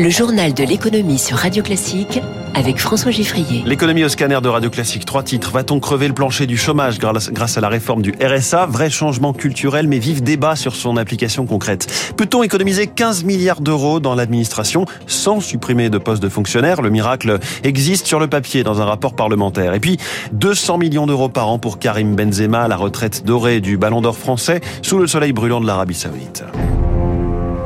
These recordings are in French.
Le journal de l'économie sur Radio Classique avec François Giffrier. L'économie au scanner de Radio Classique, trois titres. Va-t-on crever le plancher du chômage grâce à la réforme du RSA Vrai changement culturel, mais vif débat sur son application concrète. Peut-on économiser 15 milliards d'euros dans l'administration sans supprimer de postes de fonctionnaires? Le miracle existe sur le papier dans un rapport parlementaire. Et puis, 200 millions d'euros par an pour Karim Benzema, la retraite dorée du Ballon d'Or français, sous le soleil brûlant de l'Arabie Saoudite.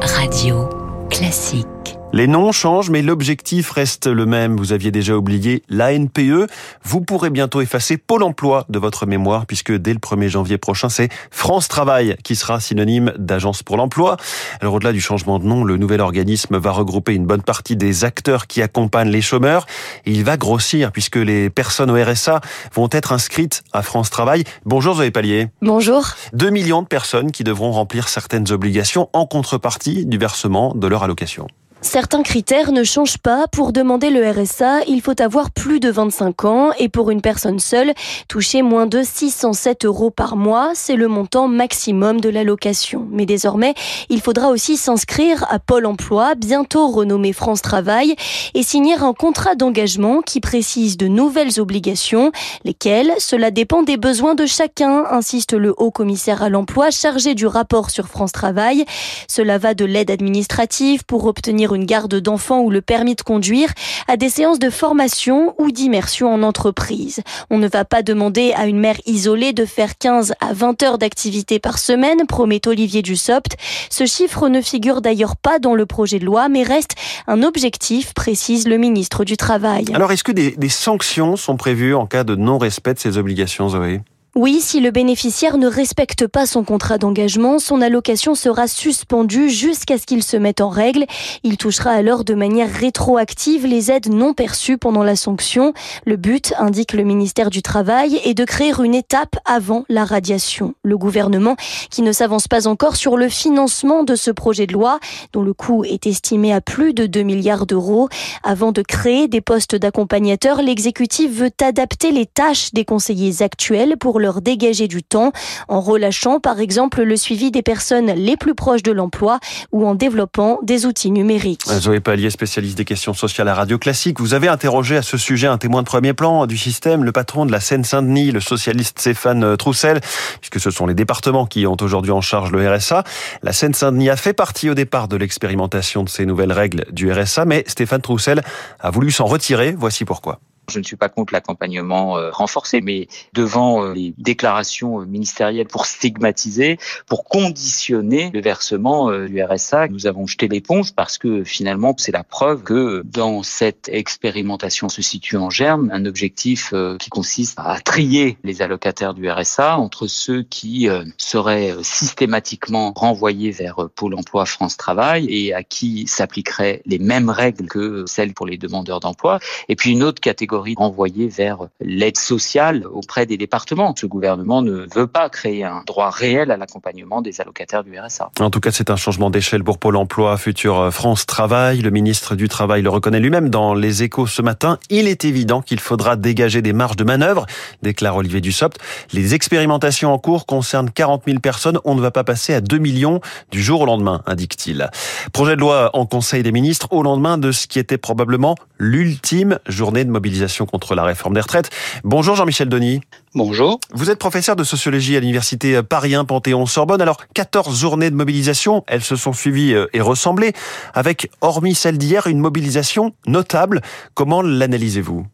Radio Classique. Les noms changent, mais l'objectif reste le même. Vous aviez déjà oublié l'ANPE. Vous pourrez bientôt effacer Pôle emploi de votre mémoire, puisque dès le 1er janvier prochain, c'est France Travail qui sera synonyme d'agence pour l'emploi. Alors au-delà du changement de nom, le nouvel organisme va regrouper une bonne partie des acteurs qui accompagnent les chômeurs. Et il va grossir, puisque les personnes au RSA vont être inscrites à France Travail. Bonjour Zoé Pallier. Bonjour. 2 millions de personnes qui devront remplir certaines obligations en contrepartie du versement de leur allocation. Certains critères ne changent pas. Pour demander le RSA, il faut avoir plus de 25 ans et pour une personne seule, toucher moins de 607 euros par mois, c'est le montant maximum de l'allocation. Mais désormais, il faudra aussi s'inscrire à Pôle emploi, bientôt renommé France Travail, et signer un contrat d'engagement qui précise de nouvelles obligations. Lesquelles Cela dépend des besoins de chacun, insiste le haut commissaire à l'emploi chargé du rapport sur France Travail. Cela va de l'aide administrative pour obtenir une garde d'enfants ou le permis de conduire à des séances de formation ou d'immersion en entreprise. On ne va pas demander à une mère isolée de faire 15 à 20 heures d'activité par semaine, promet Olivier Dussopt. Ce chiffre ne figure d'ailleurs pas dans le projet de loi, mais reste un objectif, précise le ministre du Travail. Alors, est-ce que des, des sanctions sont prévues en cas de non-respect de ces obligations, Zoé? Oui, si le bénéficiaire ne respecte pas son contrat d'engagement, son allocation sera suspendue jusqu'à ce qu'il se mette en règle. Il touchera alors de manière rétroactive les aides non perçues pendant la sanction. Le but, indique le ministère du Travail, est de créer une étape avant la radiation. Le gouvernement, qui ne s'avance pas encore sur le financement de ce projet de loi, dont le coût est estimé à plus de 2 milliards d'euros. Avant de créer des postes d'accompagnateurs, l'exécutif veut adapter les tâches des conseillers actuels pour leur dégager du temps en relâchant par exemple le suivi des personnes les plus proches de l'emploi ou en développant des outils numériques. Zoé Pallier, spécialiste des questions sociales à Radio Classique, vous avez interrogé à ce sujet un témoin de premier plan du système, le patron de la Seine-Saint-Denis, le socialiste Stéphane Troussel, puisque ce sont les départements qui ont aujourd'hui en charge le RSA. La Seine-Saint-Denis a fait partie au départ de l'expérimentation de ces nouvelles règles du RSA, mais Stéphane Troussel a voulu s'en retirer. Voici pourquoi. Je ne suis pas contre l'accompagnement euh, renforcé, mais devant euh, les déclarations euh, ministérielles pour stigmatiser, pour conditionner le versement du RSA, nous avons jeté l'éponge parce que finalement, c'est la preuve que dans cette expérimentation se situe en germe un objectif qui consiste à trier les allocataires du RSA entre ceux qui seraient systématiquement renvoyés vers Pôle emploi France Travail et à qui s'appliqueraient les mêmes règles que celles pour les demandeurs d'emploi, et puis une autre catégorie renvoyée vers l'aide sociale auprès des départements. Ce gouvernement ne veut pas créer un droit réel à l'accompagnement des allocataires du RSA. En tout cas, c'est un changement d'échelle pour Pôle emploi, futur France Travail. Le ministre du Travail le reconnaît lui-même dans les échos ce matin. Il est évident qu'il faudra dégager des marges de manœuvre, déclare Olivier Dussopt. Les expérimentations en cours concernent 40 000 personnes. On ne va pas passer à 2 millions du jour au lendemain, indique-t-il. Projet de loi en Conseil des ministres au lendemain de ce qui était probablement l'ultime journée de mobilisation contre la réforme des retraites. Bonjour Jean-Michel Denis. Bonjour. Vous êtes professeur de sociologie à l'université Paris 1 Panthéon-Sorbonne. Alors, 14 journées de mobilisation, elles se sont suivies euh, et ressemblées, avec, hormis celle d'hier, une mobilisation notable. Comment l'analysez-vous?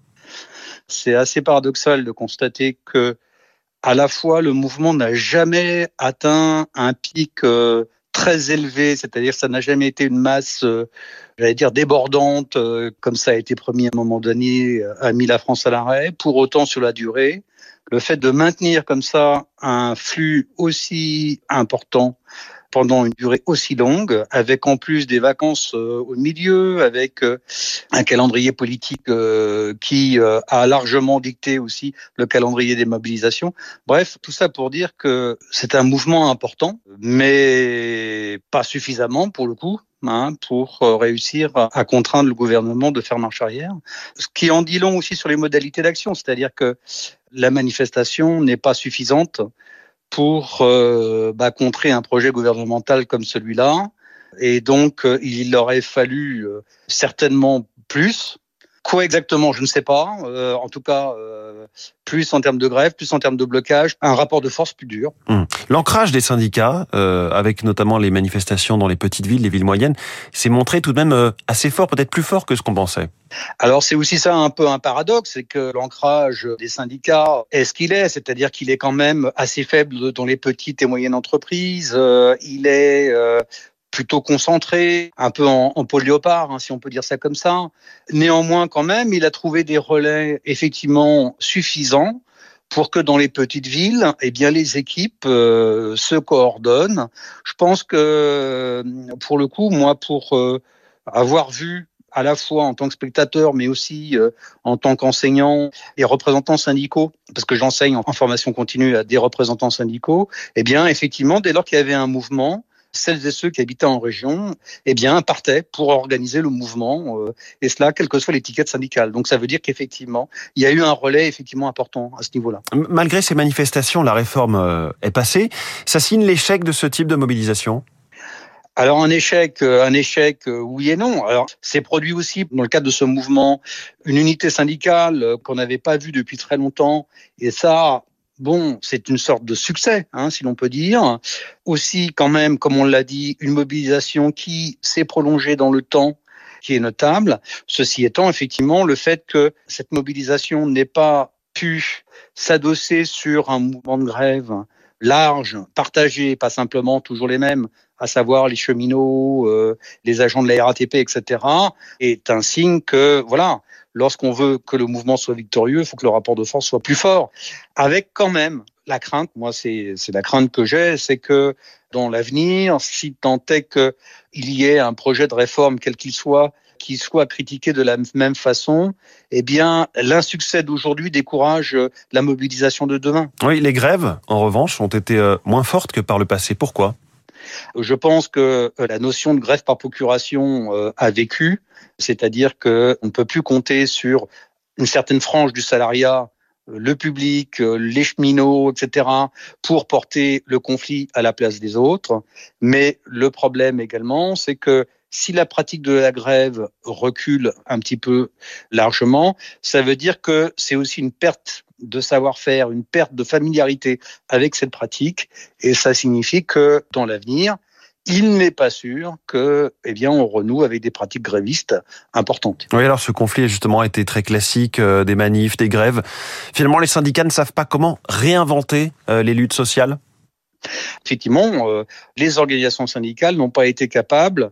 C'est assez paradoxal de constater que, à la fois, le mouvement n'a jamais atteint un pic euh, très élevé, c'est-à-dire ça n'a jamais été une masse, euh, j'allais dire, débordante, euh, comme ça a été promis à un moment donné, euh, a mis la France à l'arrêt. Pour autant, sur la durée, le fait de maintenir comme ça un flux aussi important pendant une durée aussi longue, avec en plus des vacances au milieu, avec un calendrier politique qui a largement dicté aussi le calendrier des mobilisations. Bref, tout ça pour dire que c'est un mouvement important, mais pas suffisamment pour le coup. Hein, pour réussir à contraindre le gouvernement de faire marche arrière. Ce qui en dit long aussi sur les modalités d'action, c'est-à-dire que la manifestation n'est pas suffisante pour euh, bah, contrer un projet gouvernemental comme celui-là. Et donc, il aurait fallu certainement plus. Quoi exactement, je ne sais pas. Euh, en tout cas, euh, plus en termes de grève, plus en termes de blocage, un rapport de force plus dur. Hum. L'ancrage des syndicats, euh, avec notamment les manifestations dans les petites villes, les villes moyennes, s'est montré tout de même assez fort, peut-être plus fort que ce qu'on pensait. Alors c'est aussi ça un peu un paradoxe, c'est que l'ancrage des syndicats est ce qu'il est, c'est-à-dire qu'il est quand même assez faible dans les petites et moyennes entreprises. il est plutôt concentré, un peu en, en hein, si on peut dire ça comme ça. Néanmoins, quand même, il a trouvé des relais effectivement suffisants pour que dans les petites villes, eh bien, les équipes euh, se coordonnent. Je pense que, pour le coup, moi, pour euh, avoir vu à la fois en tant que spectateur, mais aussi euh, en tant qu'enseignant et représentants syndicaux, parce que j'enseigne en formation continue à des représentants syndicaux, eh bien, effectivement, dès lors qu'il y avait un mouvement, celles et ceux qui habitaient en région, eh bien, partaient pour organiser le mouvement, euh, et cela, quelle que soit l'étiquette syndicale. Donc, ça veut dire qu'effectivement, il y a eu un relais effectivement important à ce niveau-là. Malgré ces manifestations, la réforme euh, est passée. Ça signe l'échec de ce type de mobilisation? Alors un échec, euh, un échec, oui et non. Alors c'est produit aussi dans le cadre de ce mouvement une unité syndicale qu'on n'avait pas vue depuis très longtemps, et ça, Bon, c'est une sorte de succès, hein, si l'on peut dire. Aussi, quand même, comme on l'a dit, une mobilisation qui s'est prolongée dans le temps, qui est notable. Ceci étant, effectivement, le fait que cette mobilisation n'ait pas pu s'adosser sur un mouvement de grève large, partagé, pas simplement toujours les mêmes, à savoir les cheminots, euh, les agents de la RATP, etc., est un signe que, voilà, lorsqu'on veut que le mouvement soit victorieux, il faut que le rapport de force soit plus fort. Avec quand même la crainte, moi c'est la crainte que j'ai, c'est que dans l'avenir, si tant est qu'il y ait un projet de réforme, quel qu'il soit, qui soit critiqué de la même façon, eh bien, l'insuccès d'aujourd'hui décourage la mobilisation de demain. Oui, les grèves, en revanche, ont été euh, moins fortes que par le passé. Pourquoi? Je pense que euh, la notion de grève par procuration euh, a vécu, c'est-à-dire qu'on ne peut plus compter sur une certaine frange du salariat euh, le public, les cheminots, etc., pour porter le conflit à la place des autres. Mais le problème également, c'est que si la pratique de la grève recule un petit peu largement, ça veut dire que c'est aussi une perte de savoir-faire, une perte de familiarité avec cette pratique, et ça signifie que dans l'avenir, il n'est pas sûr que, eh bien, on renoue avec des pratiques grévistes importantes. Oui, alors ce conflit a justement été très classique, euh, des manifs, des grèves. Finalement, les syndicats ne savent pas comment réinventer euh, les luttes sociales? Effectivement, euh, les organisations syndicales n'ont pas été capables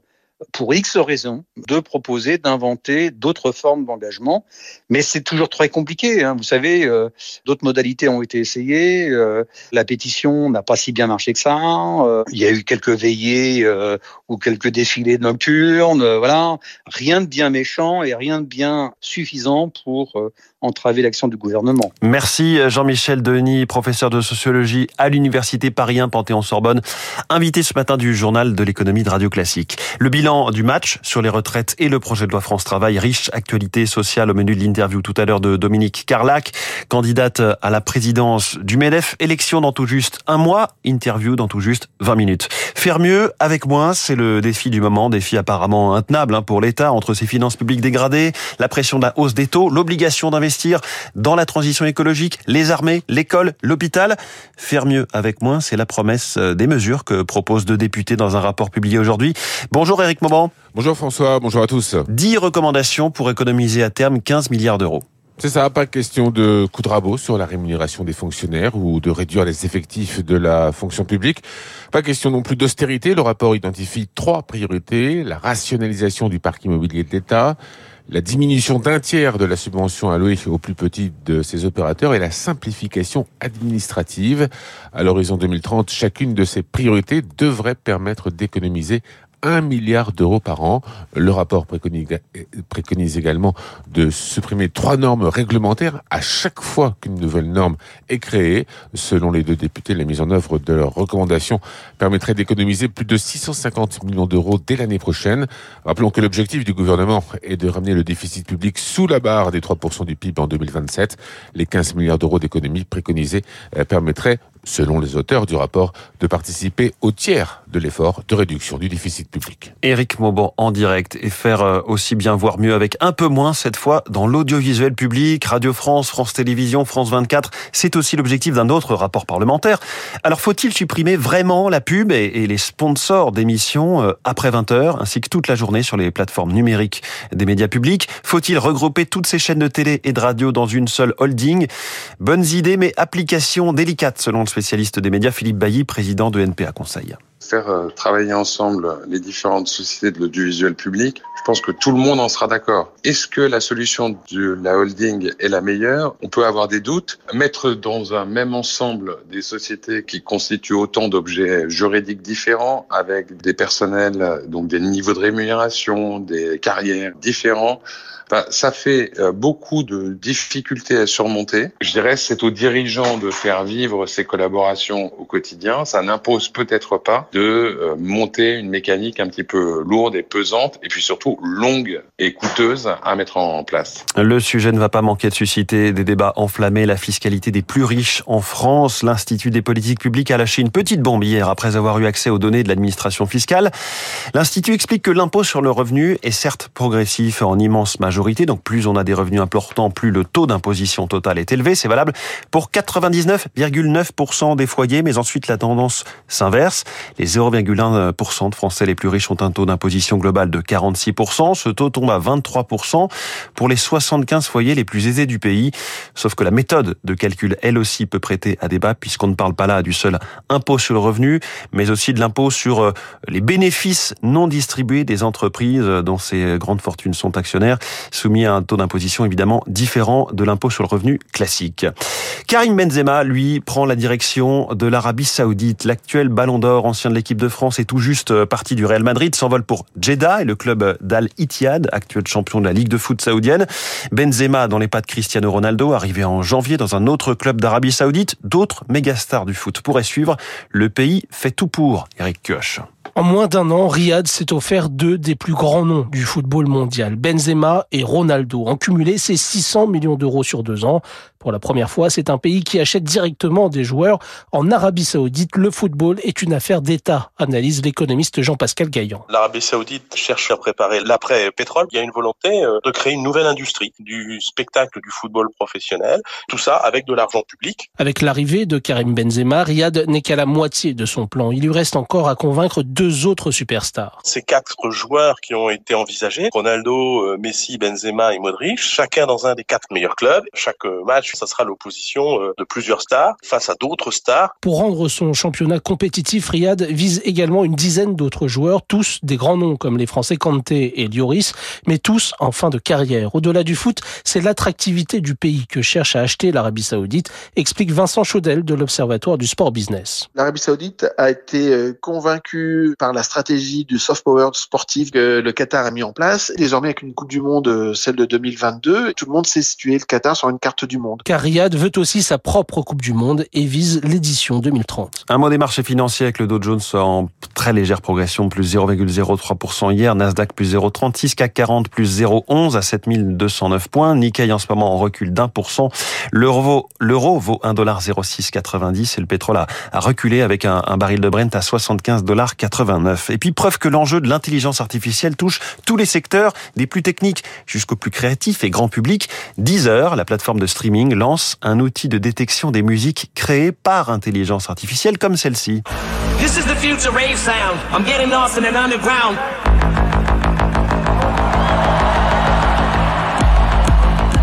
pour X raisons, de proposer, d'inventer d'autres formes d'engagement. Mais c'est toujours très compliqué. Hein. Vous savez, euh, d'autres modalités ont été essayées. Euh, la pétition n'a pas si bien marché que ça. Euh, il y a eu quelques veillées ou quelques défilés nocturnes. voilà, rien de bien méchant et rien de bien suffisant pour entraver l'action du gouvernement. Merci Jean-Michel Denis, professeur de sociologie à l'université Paris 1 Panthéon-Sorbonne, invité ce matin du journal de l'économie de Radio Classique. Le bilan du match sur les retraites et le projet de loi France Travail, riche actualité sociale au menu de l'interview tout à l'heure de Dominique Carlac, candidate à la présidence du MEDEF, élection dans tout juste un mois, interview dans tout juste 20 minutes. Faire mieux avec moins, c'est le défi du moment, défi apparemment intenable hein, pour l'État entre ses finances publiques dégradées, la pression de la hausse des taux, l'obligation d'investir investir dans la transition écologique, les armées, l'école, l'hôpital. Faire mieux avec moins, c'est la promesse euh, des mesures que proposent deux députés dans un rapport publié aujourd'hui. Bonjour Eric Mauban. Bonjour François, bonjour à tous. 10 recommandations pour économiser à terme 15 milliards d'euros. C'est ça, pas question de coup de rabot sur la rémunération des fonctionnaires ou de réduire les effectifs de la fonction publique. Pas question non plus d'austérité. Le rapport identifie trois priorités. La rationalisation du parc immobilier de l'État, la diminution d'un tiers de la subvention allouée aux plus petits de ces opérateurs et la simplification administrative. À l'horizon 2030, chacune de ces priorités devrait permettre d'économiser 1 milliard d'euros par an. Le rapport préconise, également de supprimer trois normes réglementaires à chaque fois qu'une nouvelle norme est créée. Selon les deux députés, la mise en œuvre de leurs recommandations permettrait d'économiser plus de 650 millions d'euros dès l'année prochaine. Rappelons que l'objectif du gouvernement est de ramener le déficit public sous la barre des 3% du PIB en 2027. Les 15 milliards d'euros d'économies préconisées euh, permettraient selon les auteurs du rapport, de participer au tiers de l'effort de réduction du déficit public. Éric Mauban en direct et faire euh, aussi bien voir mieux avec un peu moins cette fois dans l'audiovisuel public, Radio France, France Télévisions, France 24. C'est aussi l'objectif d'un autre rapport parlementaire. Alors faut-il supprimer vraiment la pub et les sponsors d'émissions euh, après 20 heures ainsi que toute la journée sur les plateformes numériques des médias publics? Faut-il regrouper toutes ces chaînes de télé et de radio dans une seule holding? Bonnes idées mais applications délicates selon spécialiste des médias Philippe Bailly, président de NPA Conseil faire euh, travailler ensemble les différentes sociétés de l'audiovisuel public, je pense que tout le monde en sera d'accord. Est-ce que la solution de la holding est la meilleure? On peut avoir des doutes. Mettre dans un même ensemble des sociétés qui constituent autant d'objets juridiques différents, avec des personnels, donc des niveaux de rémunération, des carrières différents, bah, ça fait euh, beaucoup de difficultés à surmonter. Je dirais c'est aux dirigeants de faire vivre ces collaborations au quotidien. Ça n'impose peut-être pas de euh, monter une mécanique un petit peu lourde et pesante, et puis surtout longue et coûteuse à mettre en place. Le sujet ne va pas manquer de susciter des débats enflammés. La fiscalité des plus riches en France. L'Institut des politiques publiques a lâché une petite bombe hier après avoir eu accès aux données de l'administration fiscale. L'Institut explique que l'impôt sur le revenu est certes progressif en immense majorité donc plus on a des revenus importants, plus le taux d'imposition totale est élevé. C'est valable pour 99,9% des foyers, mais ensuite la tendance s'inverse. Les 0,1% de Français les plus riches ont un taux d'imposition global de 46%. Ce taux tombe à 23% pour les 75 foyers les plus aisés du pays. Sauf que la méthode de calcul, elle aussi, peut prêter à débat puisqu'on ne parle pas là du seul impôt sur le revenu, mais aussi de l'impôt sur euh, les bénéfices non distribués des entreprises dont ces grandes fortunes sont actionnaires soumis à un taux d'imposition évidemment différent de l'impôt sur le revenu classique. Karim Benzema, lui, prend la direction de l'Arabie Saoudite. L'actuel Ballon d'Or, ancien de l'équipe de France, est tout juste euh, parti du Real Madrid, s'envole pour Jeddah et le club d'Al Ittihad, actuel champion de la Ligue de foot saoudienne. Benzema dans les pas de Cristiano Ronaldo, arrivé en janvier dans un autre club d'Arabie Saoudite. D'autres mégastars du foot pourraient suivre. Le pays fait tout pour. Eric Kioch. En moins d'un an, Riyad s'est offert deux des plus grands noms du football mondial, Benzema et Ronaldo. En cumulé, c'est 600 millions d'euros sur deux ans. Pour la première fois, c'est un pays qui achète directement des joueurs. En Arabie Saoudite, le football est une affaire d'État, analyse l'économiste Jean-Pascal Gaillan. L'Arabie Saoudite cherche à préparer l'après-pétrole. Il y a une volonté euh, de créer une nouvelle industrie du spectacle du football professionnel. Tout ça avec de l'argent public. Avec l'arrivée de Karim Benzema, Riyad n'est qu'à la moitié de son plan. Il lui reste encore à convaincre deux autres superstars. Ces quatre joueurs qui ont été envisagés, Ronaldo, euh, Messi, Benzema et Modric, chacun dans un des quatre meilleurs clubs. Chaque match ça sera l'opposition euh, de plusieurs stars face à d'autres stars. Pour rendre son championnat compétitif, Riyad vise également une dizaine d'autres joueurs, tous des grands noms comme les Français Kanté et Dioris, mais tous en fin de carrière. Au-delà du foot, c'est l'attractivité du pays que cherche à acheter l'Arabie Saoudite, explique Vincent Chaudel de l'Observatoire du Sport Business. L'Arabie Saoudite a été euh, convaincue par la stratégie du soft power sportif que le Qatar a mis en place. Désormais, avec une Coupe du Monde, euh, celle de 2022, tout le monde sait situer le Qatar sur une carte du monde. Car Riyad veut aussi sa propre Coupe du Monde et vise l'édition 2030. Un mot des marchés financiers avec le Dow Jones en très légère progression, plus 0,03% hier, Nasdaq plus 0,36, CAC 40 plus 0,11 à 7209 points, Nikkei en ce moment en recul d'un pour cent, l'euro l'euro vaut 1,0690 et le pétrole a, reculé avec un, un, baril de Brent à 75,89 Et puis preuve que l'enjeu de l'intelligence artificielle touche tous les secteurs, des plus techniques jusqu'aux plus créatifs et grand public. Deezer, la plateforme de streaming lance un outil de détection des musiques créées par intelligence artificielle comme celle-ci.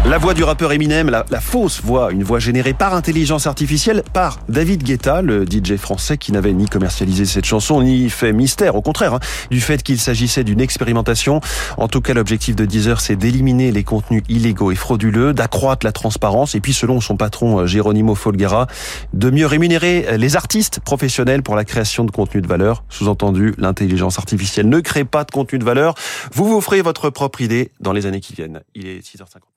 La voix du rappeur Eminem, la, fausse voix, une voix générée par intelligence artificielle par David Guetta, le DJ français qui n'avait ni commercialisé cette chanson ni fait mystère, au contraire, hein, du fait qu'il s'agissait d'une expérimentation. En tout cas, l'objectif de Deezer, c'est d'éliminer les contenus illégaux et frauduleux, d'accroître la transparence et puis, selon son patron euh, Geronimo Folguera, de mieux rémunérer les artistes professionnels pour la création de contenus de valeur. Sous-entendu, l'intelligence artificielle ne crée pas de contenu de valeur. Vous vous ferez votre propre idée dans les années qui viennent. Il est 6h50.